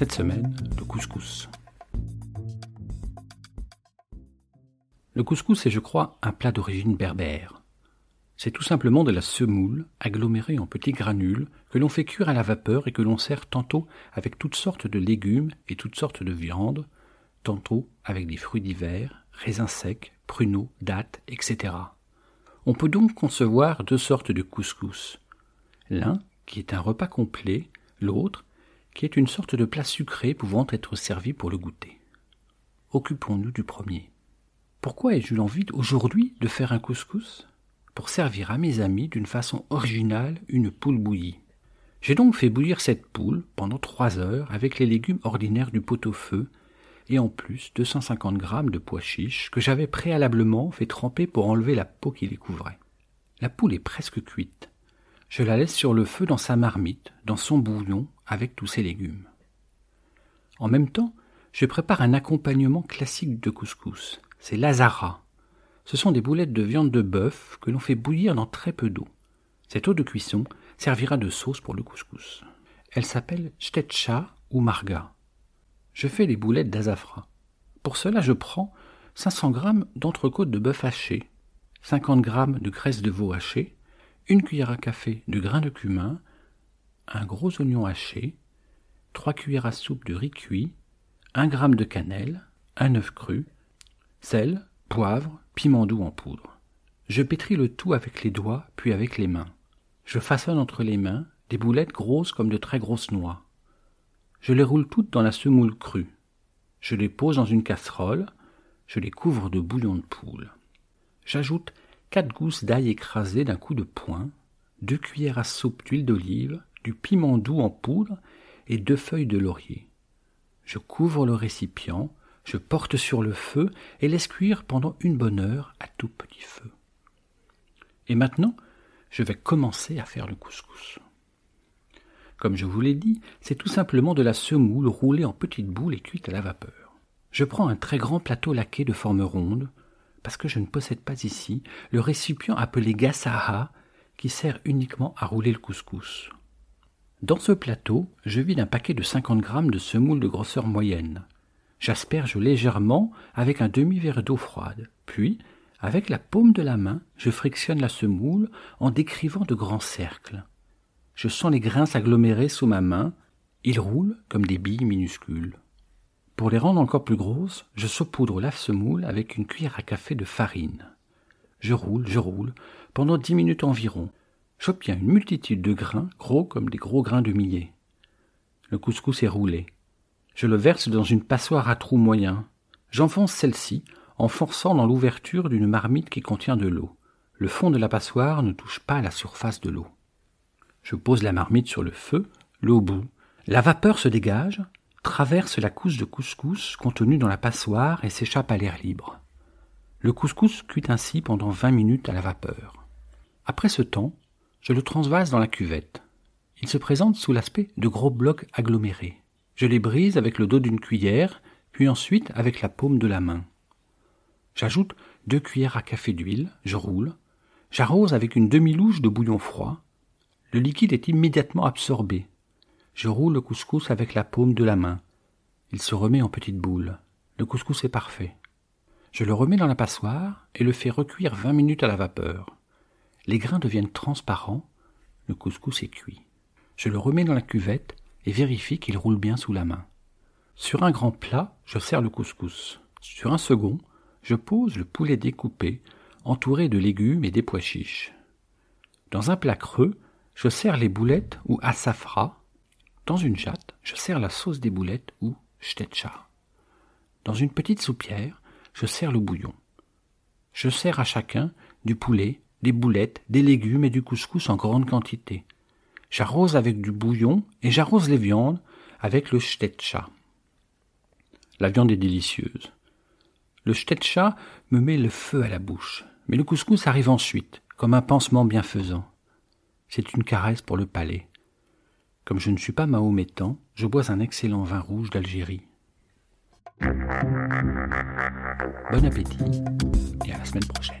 Cette semaine, le couscous. Le couscous est, je crois, un plat d'origine berbère. C'est tout simplement de la semoule agglomérée en petits granules que l'on fait cuire à la vapeur et que l'on sert tantôt avec toutes sortes de légumes et toutes sortes de viandes, tantôt avec des fruits divers, raisins secs, pruneaux, dattes, etc. On peut donc concevoir deux sortes de couscous. L'un qui est un repas complet, l'autre qui est une sorte de plat sucré pouvant être servi pour le goûter. Occupons-nous du premier. Pourquoi ai-je eu l'envie aujourd'hui de faire un couscous? Pour servir à mes amis d'une façon originale une poule bouillie. J'ai donc fait bouillir cette poule pendant trois heures avec les légumes ordinaires du pot-au-feu et en plus 250 grammes de pois chiches que j'avais préalablement fait tremper pour enlever la peau qui les couvrait. La poule est presque cuite. Je la laisse sur le feu dans sa marmite, dans son bouillon, avec tous ses légumes. En même temps, je prépare un accompagnement classique de couscous. C'est l'azara, ce sont des boulettes de viande de bœuf que l'on fait bouillir dans très peu d'eau. Cette eau de cuisson servira de sauce pour le couscous. Elle s'appelle stetcha ou marga. Je fais les boulettes d'azafra. Pour cela, je prends 500 g d'entrecôte de bœuf haché, 50 g de graisse de veau haché, une cuillère à café de grains de cumin, un gros oignon haché, 3 cuillères à soupe de riz cuit, 1 g de cannelle, un œuf cru, sel, poivre, piment doux en poudre. Je pétris le tout avec les doigts, puis avec les mains. Je façonne entre les mains des boulettes grosses comme de très grosses noix. Je les roule toutes dans la semoule crue. Je les pose dans une casserole, je les couvre de bouillon de poule. J'ajoute quatre gousses d'ail écrasées d'un coup de poing, deux cuillères à soupe d'huile d'olive, du piment doux en poudre et deux feuilles de laurier. Je couvre le récipient, je porte sur le feu et laisse cuire pendant une bonne heure à tout petit feu. Et maintenant, je vais commencer à faire le couscous. Comme je vous l'ai dit, c'est tout simplement de la semoule roulée en petites boules et cuite à la vapeur. Je prends un très grand plateau laqué de forme ronde, parce que je ne possède pas ici le récipient appelé gasaha, qui sert uniquement à rouler le couscous. Dans ce plateau, je vide un paquet de 50 grammes de semoule de grosseur moyenne. J'asperge légèrement avec un demi-verre d'eau froide. Puis, avec la paume de la main, je frictionne la semoule en décrivant de grands cercles. Je sens les grains s'agglomérer sous ma main. Ils roulent comme des billes minuscules. Pour les rendre encore plus grosses, je saupoudre la semoule avec une cuillère à café de farine. Je roule, je roule, pendant dix minutes environ. J'obtiens une multitude de grains, gros comme des gros grains de millet. Le couscous est roulé. Je le verse dans une passoire à trous moyens. J'enfonce celle-ci en forçant dans l'ouverture d'une marmite qui contient de l'eau. Le fond de la passoire ne touche pas la surface de l'eau. Je pose la marmite sur le feu, l'eau bout. La vapeur se dégage, traverse la couche de couscous contenue dans la passoire et s'échappe à l'air libre. Le couscous cuit ainsi pendant vingt minutes à la vapeur. Après ce temps, je le transvase dans la cuvette. Il se présente sous l'aspect de gros blocs agglomérés. Je les brise avec le dos d'une cuillère, puis ensuite avec la paume de la main. J'ajoute deux cuillères à café d'huile, je roule, j'arrose avec une demi-louche de bouillon froid. Le liquide est immédiatement absorbé. Je roule le couscous avec la paume de la main. Il se remet en petites boules. Le couscous est parfait. Je le remets dans la passoire et le fais recuire vingt minutes à la vapeur. Les grains deviennent transparents, le couscous est cuit. Je le remets dans la cuvette et vérifie qu'il roule bien sous la main. Sur un grand plat, je sers le couscous. Sur un second, je pose le poulet découpé, entouré de légumes et des pois chiches. Dans un plat creux, je sers les boulettes ou asafra. Dans une jatte, je sers la sauce des boulettes ou stetcha. Dans une petite soupière, je sers le bouillon. Je sers à chacun du poulet, des boulettes, des légumes et du couscous en grande quantité. J'arrose avec du bouillon et j'arrose les viandes avec le shtetcha. La viande est délicieuse. Le shtetcha me met le feu à la bouche, mais le couscous arrive ensuite, comme un pansement bienfaisant. C'est une caresse pour le palais. Comme je ne suis pas mahométan, je bois un excellent vin rouge d'Algérie. Bon appétit et à la semaine prochaine.